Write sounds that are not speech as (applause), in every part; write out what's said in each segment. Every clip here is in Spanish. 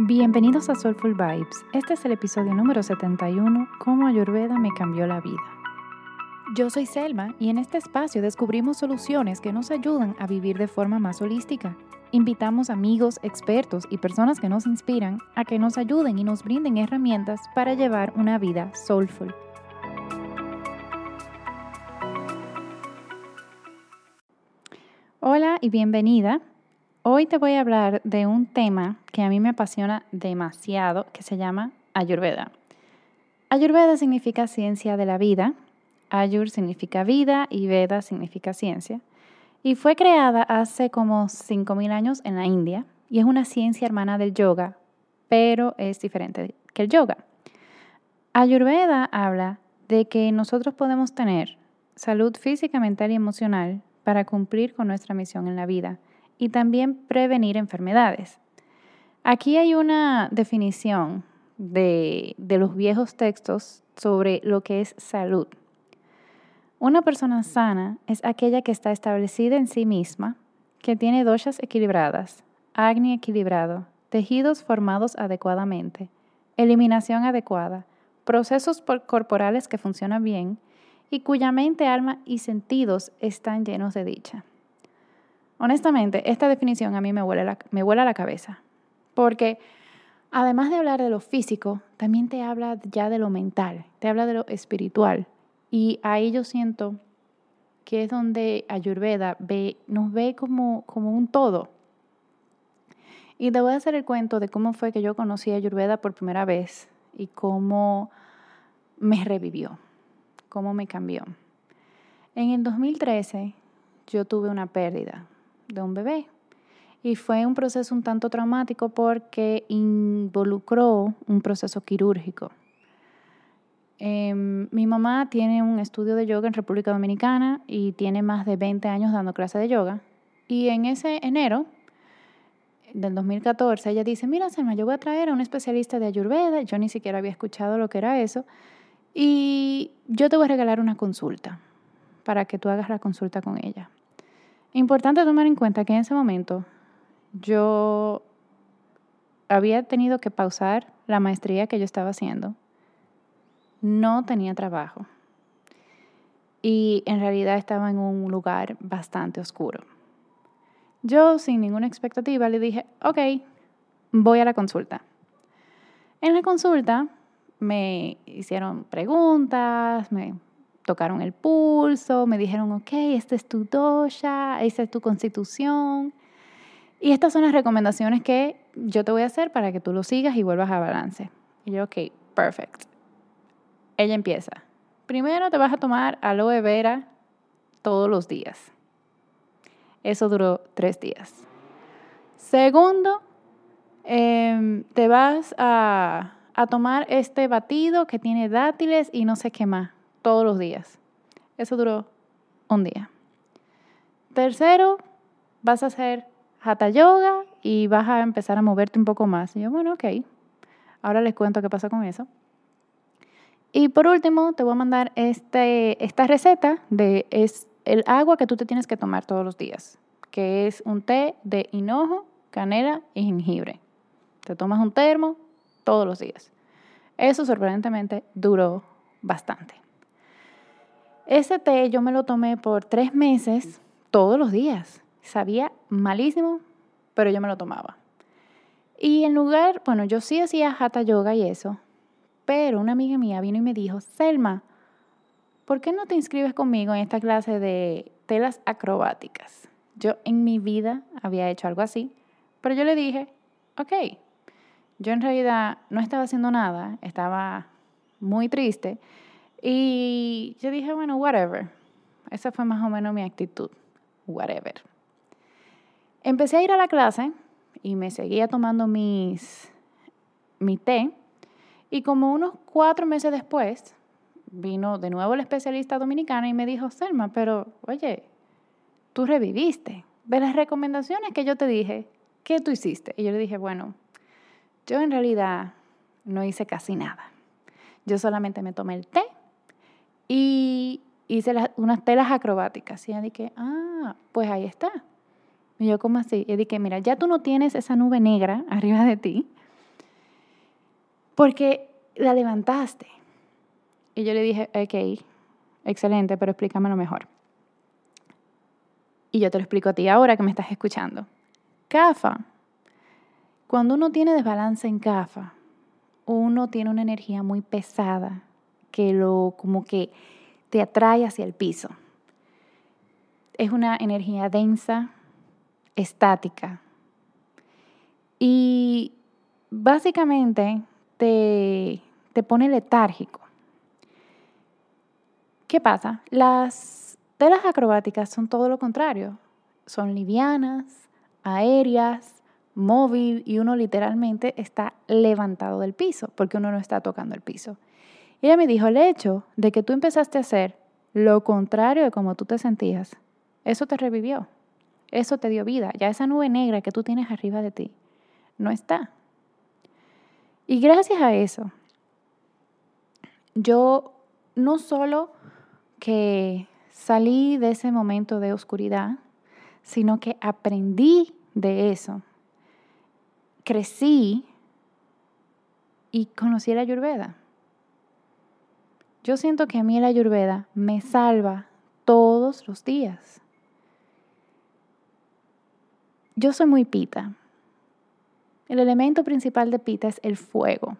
Bienvenidos a Soulful Vibes. Este es el episodio número 71, Cómo Ayurveda me cambió la vida. Yo soy Selma y en este espacio descubrimos soluciones que nos ayudan a vivir de forma más holística. Invitamos amigos, expertos y personas que nos inspiran a que nos ayuden y nos brinden herramientas para llevar una vida soulful. Hola y bienvenida. Hoy te voy a hablar de un tema que a mí me apasiona demasiado, que se llama Ayurveda. Ayurveda significa ciencia de la vida, Ayur significa vida y Veda significa ciencia. Y fue creada hace como 5.000 años en la India y es una ciencia hermana del yoga, pero es diferente que el yoga. Ayurveda habla de que nosotros podemos tener salud física, mental y emocional para cumplir con nuestra misión en la vida y también prevenir enfermedades. Aquí hay una definición de, los viejos textos sobre lo que es salud. Una persona sana es aquella que está establecida en sí misma, que tiene doshas equilibradas, agni equilibrado, tejidos formados adecuadamente, eliminación adecuada, procesos corporales que funcionan bien y cuya mente, alma y sentidos están llenos de dicha. Honestamente, esta definición a mí me vuela, la, me la cabeza, porque además de hablar de lo físico, también te habla ya de lo mental, te habla de lo espiritual. Y ahí yo siento que es donde Ayurveda ve, nos ve como, como un todo. Y te voy a hacer el cuento de cómo fue que yo conocí a Ayurveda por primera vez y cómo me revivió, cómo me cambió. En el 2013 yo tuve una pérdida, de un bebé. Y fue un proceso un tanto traumático porque involucró un proceso quirúrgico. Em, mi mamá tiene un estudio de yoga en República Dominicana y tiene más de 20 años dando clase de yoga. Y en ese enero del 2014 ella dice, mira Selma, yo voy a traer a un especialista de Ayurveda, yo ni siquiera había escuchado lo que era eso, y yo te voy a regalar una consulta para que tú hagas la consulta con ella. Importante tomar en cuenta que en ese momento yo había tenido que pausar la maestría que yo estaba haciendo. No tenía trabajo. Y en realidad estaba en un lugar bastante oscuro. Yo, sin ninguna expectativa, le dije, ok, voy a la consulta. En la consulta me hicieron preguntas, me tocaron el pulso, me dijeron, ok, esta es tu dosha, esta es tu constitución. Y estas son las recomendaciones que yo te voy a hacer para que tú lo sigas y vuelvas a balance. Y yo, ok, perfect. Ella empieza. Primero te vas a tomar aloe vera todos los días. Eso duró tres días. Segundo, em, te vas a, a tomar este batido que tiene dátiles y no sé qué más todos los días. Eso duró un día. Tercero, vas a hacer hatha yoga y vas a empezar a moverte un poco más. Y yo, bueno, ok. Ahora les cuento qué pasa con eso. Y por último, te voy a mandar este, esta receta de es el agua que tú te tienes que tomar todos los días, que es un té de hinojo, canela y jengibre. Te tomas un termo todos los días. Eso sorprendentemente duró bastante. Ese té yo me lo tomé por tres meses todos los días. Sabía malísimo, pero yo me lo tomaba. Y en lugar, bueno, yo sí hacía hatha yoga y eso, pero una amiga mía vino y me dijo, Selma, ¿por qué no te inscribes conmigo en esta clase de telas acrobáticas? Yo en mi vida había hecho algo así, pero yo le dije, ok, yo en realidad no estaba haciendo nada, estaba muy triste y yo dije, bueno, whatever. Esa fue más o menos mi actitud, whatever. Empecé a ir a la clase y me seguía tomando mis, mi té. Y como unos cuatro meses después, vino de nuevo el especialista dominicano y me dijo, Selma, pero oye, tú reviviste. De las recomendaciones que yo te dije, ¿qué tú hiciste? Y yo le dije, bueno, yo en realidad no hice casi nada. Yo solamente me tomé el té y hice unas telas acrobáticas. Y ella dije, ah, pues ahí está. Y yo, ¿cómo así? Y dije, mira, ya tú no tienes esa nube negra (laughs) arriba de ti. porque la levantaste. Y yo le dije, ok, excelente, pero explícamelo mejor. Y yo te lo explico a ti ahora que me estás escuchando. CAFA. Cuando uno tiene desbalance en CAFA, uno tiene una energía muy pesada que lo como que te atrae hacia el piso. Es una energía densa, estática. Y básicamente te, te pone letárgico. ¿Qué pasa? Las telas acrobáticas son todo lo contrario. Son livianas, aéreas, móvil y uno literalmente está levantado del piso porque uno no está tocando el piso. Ella me dijo, el hecho de que tú empezaste a hacer lo contrario de como tú te sentías, eso te revivió, eso te dio vida. Ya esa nube negra que tú tienes arriba de ti no está. Y gracias a eso, yo no solo que salí de ese momento de oscuridad, sino que aprendí de eso. Crecí y conocí la Ayurveda. Yo siento que a mí la Ayurveda me salva todos los días. Yo soy muy pita. El elemento principal de pita es el fuego.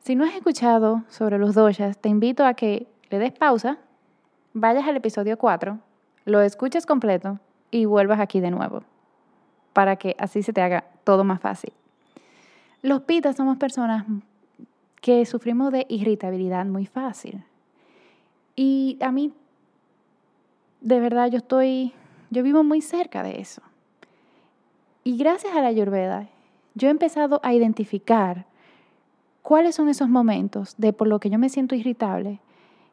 Si no has escuchado sobre los doshas, te invito a que le des pausa, vayas al episodio 4, lo escuches completo y vuelvas aquí de nuevo, para que así se te haga todo más fácil. Los pitas somos personas que sufrimos de irritabilidad muy fácil. Y a mí, de verdad, yo estoy, yo vivo muy cerca de eso. Y gracias a la Ayurveda, yo he empezado a identificar cuáles son esos momentos de por lo que yo me siento irritable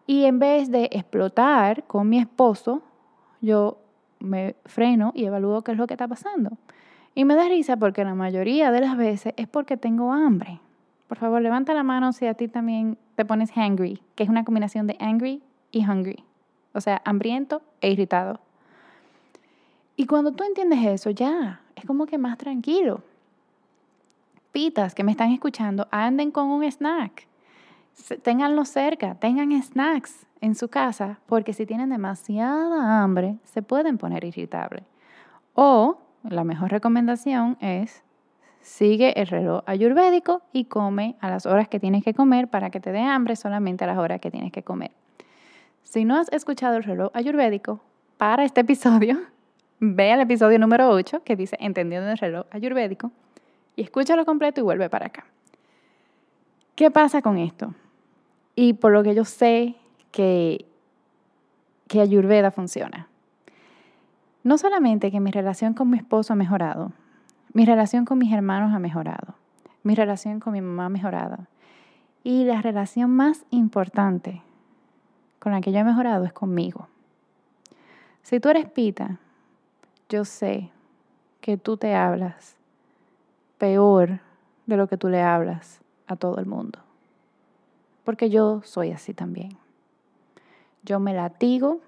y en vez de explotar con mi esposo, yo me freno y evalúo qué es lo que está pasando. Y me da risa porque la mayoría de las veces es porque tengo hambre. Por favor, levanta la mano si a ti también te pones hungry, que es una combinación de angry y hungry. O sea, hambriento e irritado. Y cuando tú entiendes eso, ya, es como que más tranquilo. Pitas que me están escuchando, anden con un snack ténganlo cerca, tengan snacks en su casa, porque si tienen demasiada hambre, se pueden poner irritables. O la mejor recomendación es sigue el reloj ayurvédico y come a las horas que tienes que comer para que te dé hambre solamente a las horas que tienes que comer. Si no has escuchado el reloj ayurvédico, para este episodio, (laughs) ve al episodio número 8 que dice Entendiendo el reloj ayurvédico y escúchalo completo y vuelve para acá. ¿Qué pasa con esto? y por lo que yo sé que, que Ayurveda funciona. No solamente que mi relación con mi esposo ha mejorado, mi relación con mis hermanos ha mejorado, mi relación con mi mamá ha mejorado. Y la relación más importante con la que yo he mejorado es conmigo. Si tú eres pita, yo sé que tú te hablas peor de lo que tú le hablas a todo el mundo porque yo soy así también. Yo me latigo,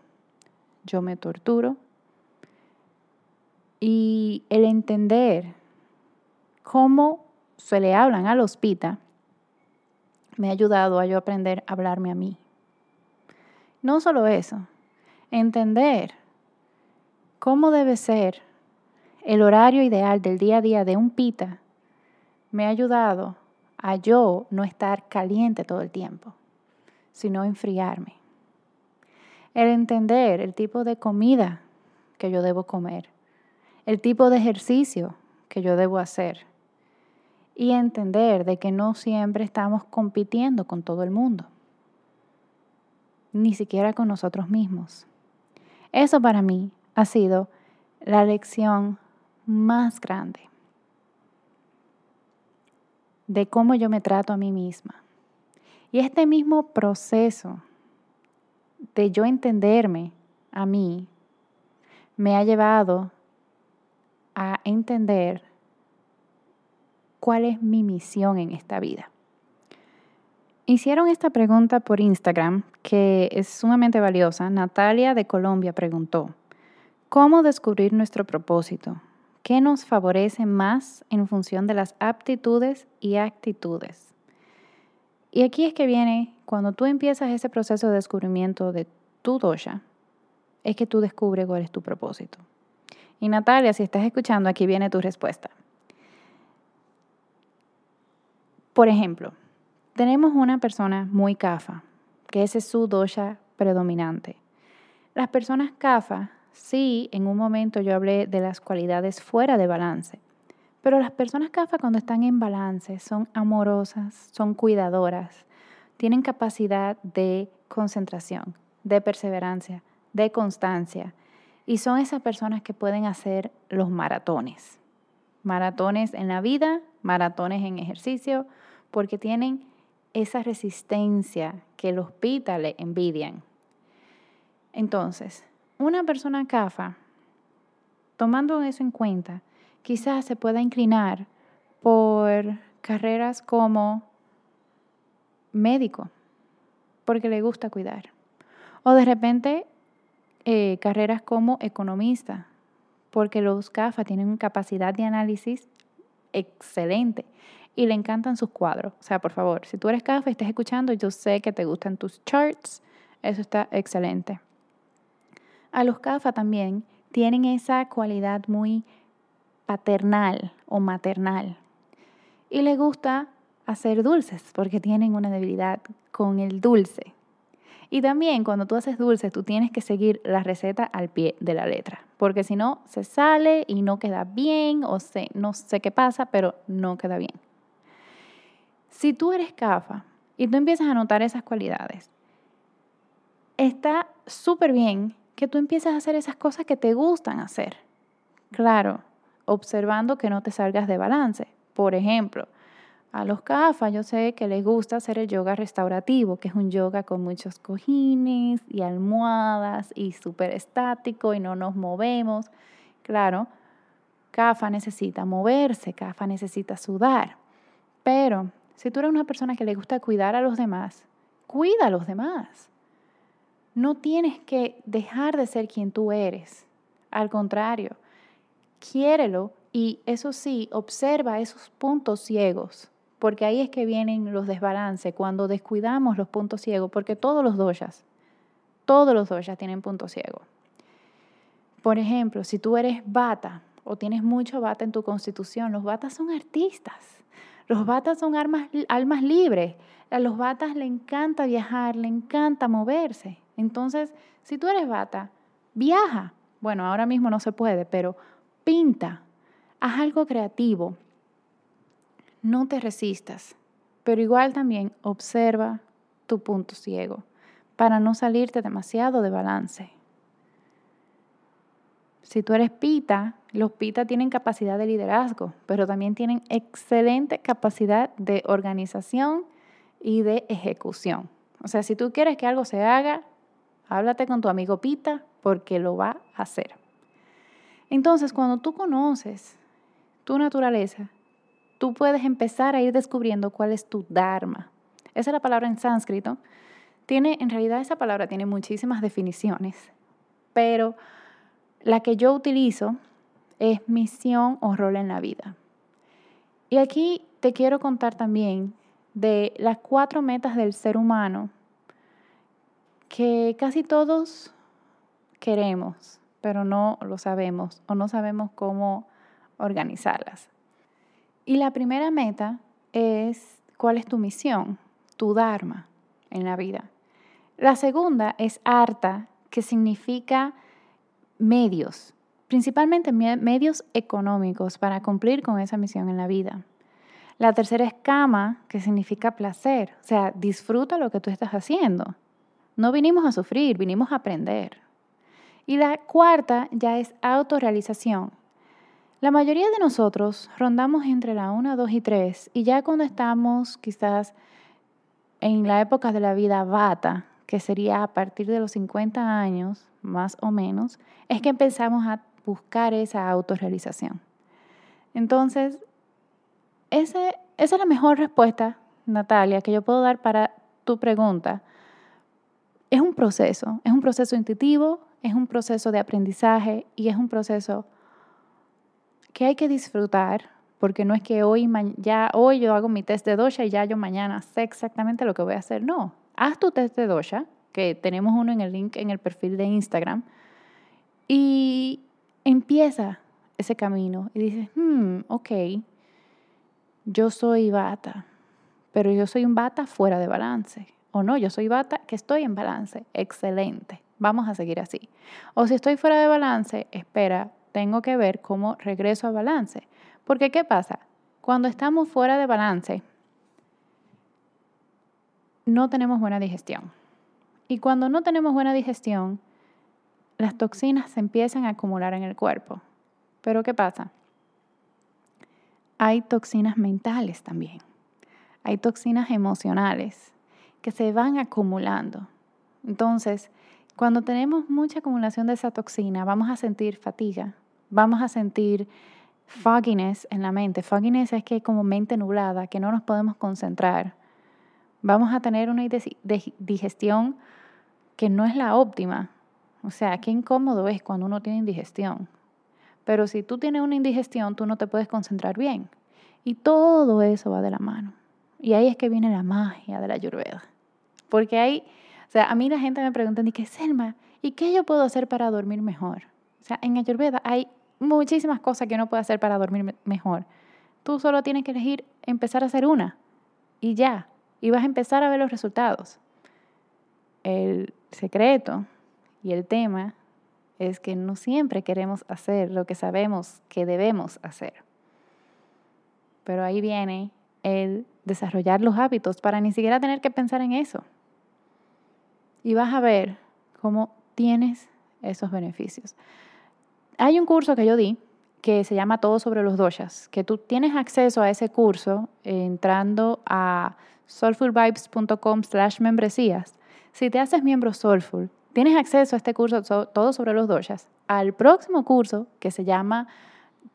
yo me torturo y el entender cómo se le hablan a los pita me ha ayudado a yo aprender a hablarme a mí. No solo eso, entender cómo debe ser el horario ideal del día a día de un pita me ha ayudado a yo no estar caliente todo el tiempo, sino enfriarme. El entender el tipo de comida que yo debo comer, el tipo de ejercicio que yo debo hacer y entender de que no siempre estamos compitiendo con todo el mundo, ni siquiera con nosotros mismos. Eso para mí ha sido la lección más grande de cómo yo me trato a mí misma. Y este mismo proceso de yo entenderme a mí me ha llevado a entender cuál es mi misión en esta vida. Hicieron esta pregunta por Instagram que es sumamente valiosa. Natalia de Colombia preguntó, ¿cómo descubrir nuestro propósito? ¿Qué nos favorece más en función de las aptitudes y actitudes? Y aquí es que viene, cuando tú empiezas ese proceso de descubrimiento de tu dosha, es que tú descubres cuál es tu propósito. Y Natalia, si estás escuchando, aquí viene tu respuesta. Por ejemplo, tenemos una persona muy kafa, que ese es su dosha predominante. Las personas kafa, sí, en un momento yo hablé de las cualidades fuera de balance, pero las personas kafa cuando están en balance son amorosas, son cuidadoras, tienen capacidad de concentración, de perseverancia, de constancia y son esas personas que pueden hacer los maratones. Maratones en la vida, maratones en ejercicio, porque tienen esa resistencia que los pita le envidian. Entonces, una persona CAFA, tomando eso en cuenta, quizás se pueda inclinar por carreras como médico, porque le gusta cuidar. O de repente eh, carreras como economista, porque los CAFA tienen capacidad de análisis excelente y le encantan sus cuadros. O sea, por favor, si tú eres CAFA y estás escuchando, yo sé que te gustan tus charts, eso está excelente. A los CAFA también tienen esa cualidad muy paternal o maternal. Y les gusta hacer dulces porque tienen una debilidad con el dulce. Y también cuando tú haces dulces, tú tienes que seguir la receta al pie de la letra, porque si no, se sale y no queda bien o se, no sé qué pasa, pero no queda bien. Si tú eres CAFA y tú empiezas a notar esas cualidades, está súper bien que tú empieces a hacer esas cosas que te gustan hacer. Claro, observando que no te salgas de balance. Por ejemplo, a los CAFA yo sé que les gusta hacer el yoga restaurativo, que es un yoga con muchos cojines y almohadas y súper estático y no nos movemos. Claro, CAFA necesita moverse, CAFA necesita sudar. Pero si tú eres una persona que le gusta cuidar a los demás, cuida a los demás. No tienes que dejar de ser quien tú eres. Al contrario, quiérelo y eso sí, observa esos puntos ciegos, porque ahí es que vienen los desbalances, cuando descuidamos los puntos ciegos, porque todos los doyas, todos los doyas tienen puntos ciegos. Por ejemplo, si tú eres bata o tienes mucho bata en tu constitución, los batas son artistas, los batas son almas libres, a los batas le encanta viajar, le encanta moverse. Entonces, si tú eres bata, viaja. Bueno, ahora mismo no se puede, pero pinta, haz algo creativo. No te resistas, pero igual también observa tu punto ciego para no salirte demasiado de balance. Si tú eres pita, los pita tienen capacidad de liderazgo, pero también tienen excelente capacidad de organización y de ejecución. O sea, si tú quieres que algo se haga, háblate con tu amigo pita porque lo va a hacer. Entonces, cuando tú conoces tu naturaleza, tú puedes empezar a ir descubriendo cuál es tu dharma. Esa es la palabra en sánscrito. Tiene, en realidad esa palabra tiene muchísimas definiciones, pero la que yo utilizo es misión o rol en la vida. Y aquí te quiero contar también de las cuatro metas del ser humano que casi todos queremos pero no lo sabemos o no sabemos cómo organizarlas. Y la primera meta es cuál es tu misión, tu dharma en la vida. La segunda es arta, que significa medios, principalmente medios económicos para cumplir con esa misión en la vida. La tercera es kama, que significa placer, o sea, disfruta lo que tú estás haciendo. No vinimos a sufrir, vinimos a aprender. Y la cuarta ya es autorrealización. La mayoría de nosotros rondamos entre la 1, 2 y 3 y ya cuando estamos quizás en la época de la vida bata, que sería a partir de los 50 años, más o menos, es que empezamos a buscar esa autorrealización. Entonces, esa es la mejor respuesta, Natalia, que yo puedo dar para tu pregunta. Es un proceso, es un proceso intuitivo, es un proceso de aprendizaje y es un proceso que hay que disfrutar, porque no es que hoy, ya hoy yo hago mi test de dosha y ya yo mañana sé exactamente lo que voy a hacer. No, haz tu test de dosha, que tenemos uno en el link en el perfil de Instagram, y empieza ese camino y dices, hmm, ok, yo soy bata, pero yo soy un bata fuera de balance. O no, yo soy bata que estoy en balance. Excelente. Vamos a seguir así. O si estoy fuera de balance, espera, tengo que ver cómo regreso a balance. Porque ¿qué pasa? Cuando estamos fuera de balance, no tenemos buena digestión. Y cuando no tenemos buena digestión, las toxinas se empiezan a acumular en el cuerpo. Pero ¿qué pasa? Hay toxinas mentales también. Hay toxinas emocionales que se van acumulando. Entonces, cuando tenemos mucha acumulación de esa toxina, vamos a sentir fatiga, vamos a sentir fogginess en la mente. Fogginess es que como mente nublada, que no nos podemos concentrar. Vamos a tener una digestión que no es la óptima. O sea, qué incómodo es cuando uno tiene indigestión. Pero si tú tienes una indigestión, tú no te puedes concentrar bien. Y todo eso va de la mano. Y ahí es que viene la magia de la ayurveda. Porque hay, o sea, a mí la gente me pregunta, ¿y qué Selma? ¿Y qué yo puedo hacer para dormir mejor? O sea, en ayurveda hay muchísimas cosas que uno puede hacer para dormir mejor. Tú solo tienes que elegir empezar a hacer una y ya. Y vas a empezar a ver los resultados. El secreto y el tema es que no siempre queremos hacer lo que sabemos que debemos hacer. Pero ahí viene el desarrollar los hábitos para ni siquiera tener que pensar en eso. Y vas a ver cómo tienes esos beneficios. Hay un curso que yo di que se llama Todo sobre los doshas, que tú tienes acceso a ese curso entrando a soulfulvibes.com slash membresías. Si te haces miembro Soulful, tienes acceso a este curso Todo sobre los doshas, al próximo curso que se llama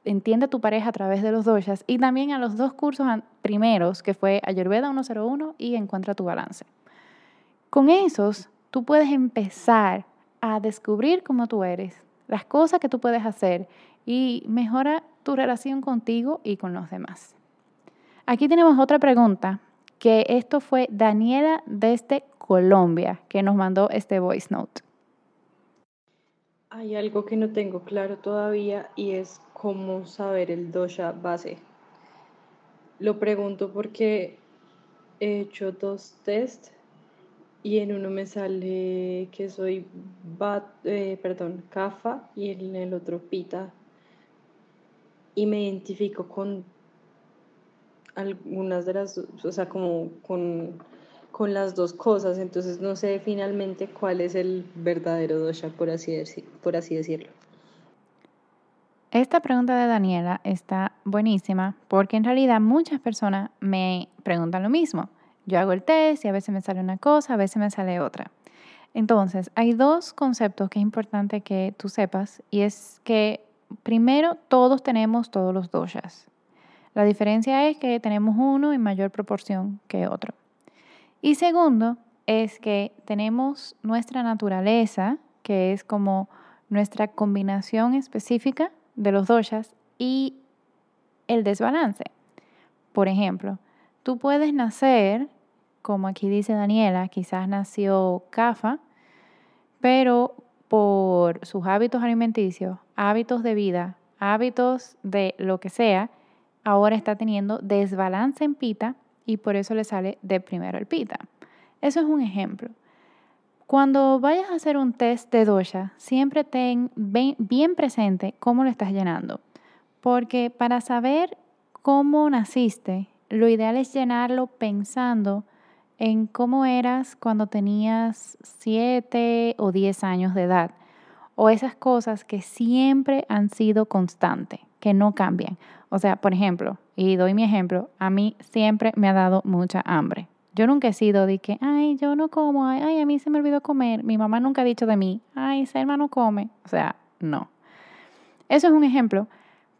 Entiende tu pareja a través de los doshas y también a los dos cursos primeros que fue Ayurveda 101 y Encuentra tu balance. Con esos, tú puedes empezar a descubrir cómo tú eres, las cosas que tú puedes hacer y mejora tu relación contigo y con los demás. Aquí tenemos otra pregunta, que esto fue Daniela desde Colombia, que nos mandó este voice note. Hay algo que no tengo claro todavía y es cómo saber el dosha base. Lo pregunto porque he hecho dos tests y en uno me sale que soy bat, eh, perdón, y en el otro Pita. Y me identifico con algunas de las, o sea, como con, con las dos cosas, entonces no sé finalmente cuál es el verdadero dosha, por así, por así decirlo. Esta pregunta de Daniela está buenísima porque en realidad muchas personas me preguntan lo mismo. Yo hago el test y a veces me sale una cosa, a veces me sale otra. Entonces, hay dos conceptos que es importante que tú sepas y es que primero todos tenemos todos los doshas. La diferencia es que tenemos uno en mayor proporción que otro. Y segundo es que tenemos nuestra naturaleza, que es como nuestra combinación específica de los doshas y el desbalance. Por ejemplo, tú puedes nacer como aquí dice Daniela, quizás nació CAFA, pero por sus hábitos alimenticios, hábitos de vida, hábitos de lo que sea, ahora está teniendo desbalance en pita y por eso le sale de primero el pita. Eso es un ejemplo. Cuando vayas a hacer un test de dosha, siempre ten bien presente cómo lo estás llenando, porque para saber cómo naciste, lo ideal es llenarlo pensando en cómo eras cuando tenías 7 o 10 años de edad, o esas cosas que siempre han sido constantes, que no cambian. O sea, por ejemplo, y doy mi ejemplo, a mí siempre me ha dado mucha hambre. Yo nunca he sido de que, ay, yo no como, ay, a mí se me olvidó comer. Mi mamá nunca ha dicho de mí, ay, Selma no come. O sea, no. Eso es un ejemplo.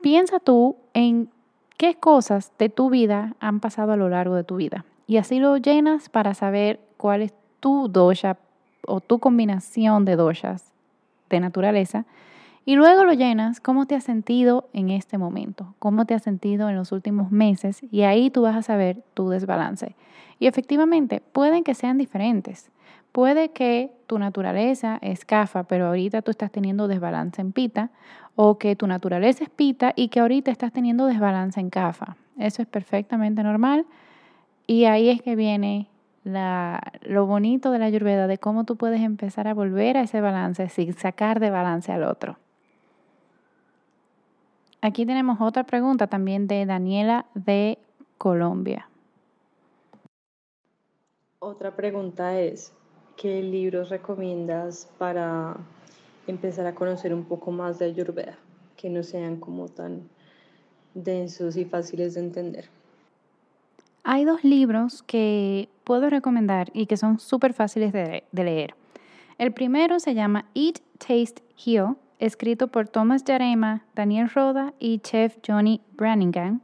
Piensa tú en qué cosas de tu vida han pasado a lo largo de tu vida y así lo llenas para saber cuál es tu dosha o tu combinación de doshas de naturaleza Y luego lo llenas, cómo te has sentido en este momento, cómo te has sentido en los últimos meses y ahí tú vas a saber tu desbalance. Y efectivamente, pueden que sean diferentes. Puede que tu naturaleza es CAFA, pero ahorita tú estás teniendo desbalance en pita, o que tu naturaleza es pita y que ahorita estás teniendo desbalance en CAFA. Eso es perfectamente normal y ahí es que viene lo bonito de la ayurveda, de cómo tú puedes empezar a volver a ese balance sin sacar de balance al otro. Aquí tenemos otra pregunta también de Daniela de Colombia. Otra pregunta es, ¿qué libros recomiendas para empezar a conocer un poco más de Ayurveda? Que no sean como tan densos y fáciles de entender. Hay dos libros que puedo recomendar y que son súper fáciles de, leer. El primero se llama Eat, Taste, Heal, escrito por Thomas Yarema, Daniel Roda y chef Johnny Brannigan.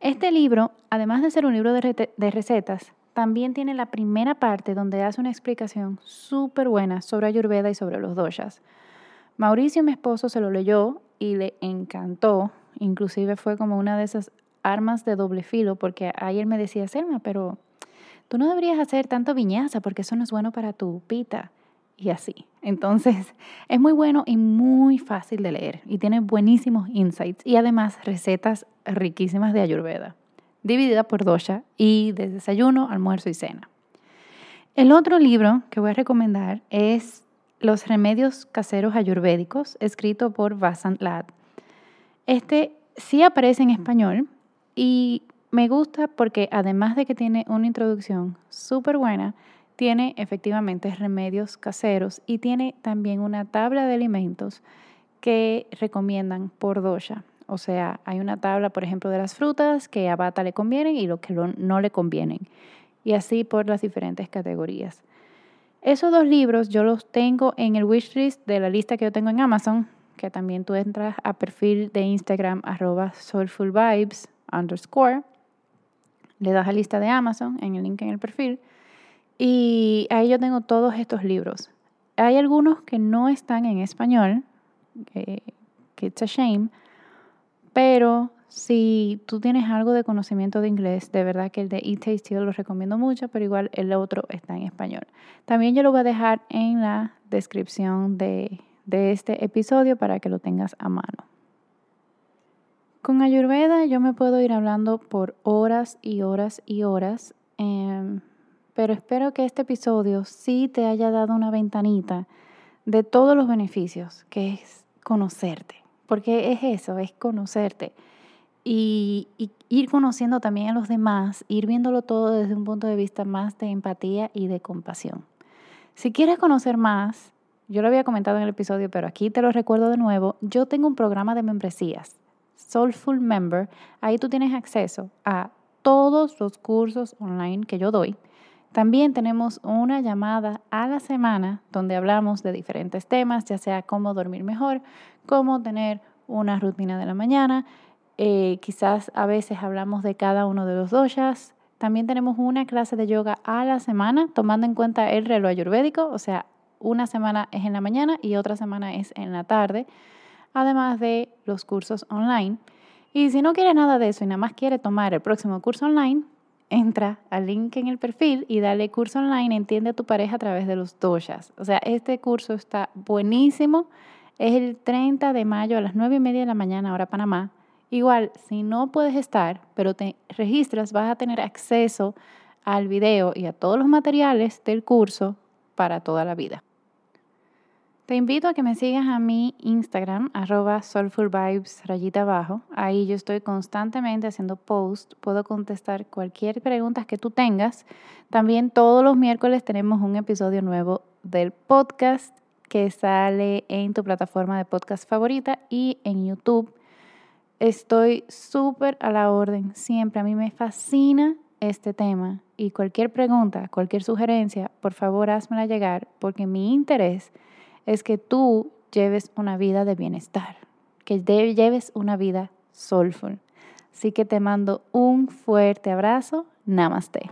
Este libro, además de ser un libro de, de recetas, también tiene la primera parte donde hace una explicación súper buena sobre Ayurveda y sobre los doshas. Mauricio, mi esposo, se lo leyó y le encantó. Inclusive fue como una de esas armas de doble filo, porque ayer me decía, Selma, pero tú no deberías hacer tanto viñaza porque eso no es bueno para tu pita. Y así. Entonces, (laughs) es muy bueno y muy fácil de leer y tiene buenísimos insights y además recetas riquísimas de Ayurveda, dividida por dosha y de desayuno, almuerzo y cena. El otro libro que voy a recomendar es Los remedios caseros ayurvédicos, escrito por Vasant Lad. Este sí aparece en español, y me gusta porque además de que tiene una introducción súper buena, tiene efectivamente remedios caseros y tiene también una tabla de alimentos que recomiendan por dosha. O sea, hay una tabla, por ejemplo, de las frutas que a Bata le convienen y lo que no le convienen. Y así por las diferentes categorías. Esos dos libros yo los tengo en el wishlist de la lista que yo tengo en Amazon, que también tú entras a perfil de Instagram arroba soulfulvibes underscore, le das a lista de Amazon en el link en el perfil y ahí yo tengo todos estos libros. Hay algunos que no están en español, que, it's a shame, pero si tú tienes algo de conocimiento de inglés, de verdad que el de Eat Taste lo recomiendo mucho, pero igual el otro está en español. También yo lo voy a dejar en la descripción de, de este episodio para que lo tengas a mano. Con Ayurveda yo me puedo ir hablando por horas y horas y horas, em, pero espero que este episodio sí te haya dado una ventanita de todos los beneficios, que es conocerte, porque es eso, es conocerte. Y, y, ir conociendo también a los demás, ir viéndolo todo desde un punto de vista más de empatía y de compasión. Si quieres conocer más, yo lo había comentado en el episodio, pero aquí te lo recuerdo de nuevo, yo tengo un programa de membresías Soulful Member, ahí tú tienes acceso a todos los cursos online que yo doy. También tenemos una llamada a la semana donde hablamos de diferentes temas, ya sea cómo dormir mejor, cómo tener una rutina de la mañana. Eh, quizás a veces hablamos de cada uno de los doshas. También tenemos una clase de yoga a la semana, tomando en cuenta el reloj ayurvédico, o sea, una semana es en la mañana y otra semana es en la tarde además de los cursos online. Y si no quiere nada de eso y nada más quiere tomar el próximo curso online, entra al link en el perfil y dale curso online, entiende a tu pareja a través de los doshas. O sea, este curso está buenísimo. Es el 30 de mayo a las 9 y media de la mañana, hora Panamá. Igual, si no puedes estar, pero te registras, vas a tener acceso al video y a todos los materiales del curso para toda la vida. Te invito a que me sigas a mi Instagram, arroba soulfulvibes, rayita abajo. Ahí yo estoy constantemente haciendo posts. Puedo contestar cualquier pregunta que tú tengas. También todos los miércoles tenemos un episodio nuevo del podcast que sale en tu plataforma de podcast favorita y en YouTube. Estoy súper a la orden siempre. A mí me fascina este tema y cualquier pregunta, cualquier sugerencia, por favor házmela llegar porque mi interés es que tú lleves una vida de bienestar, que lleves una vida soulful. Así que te mando un fuerte abrazo. Namaste.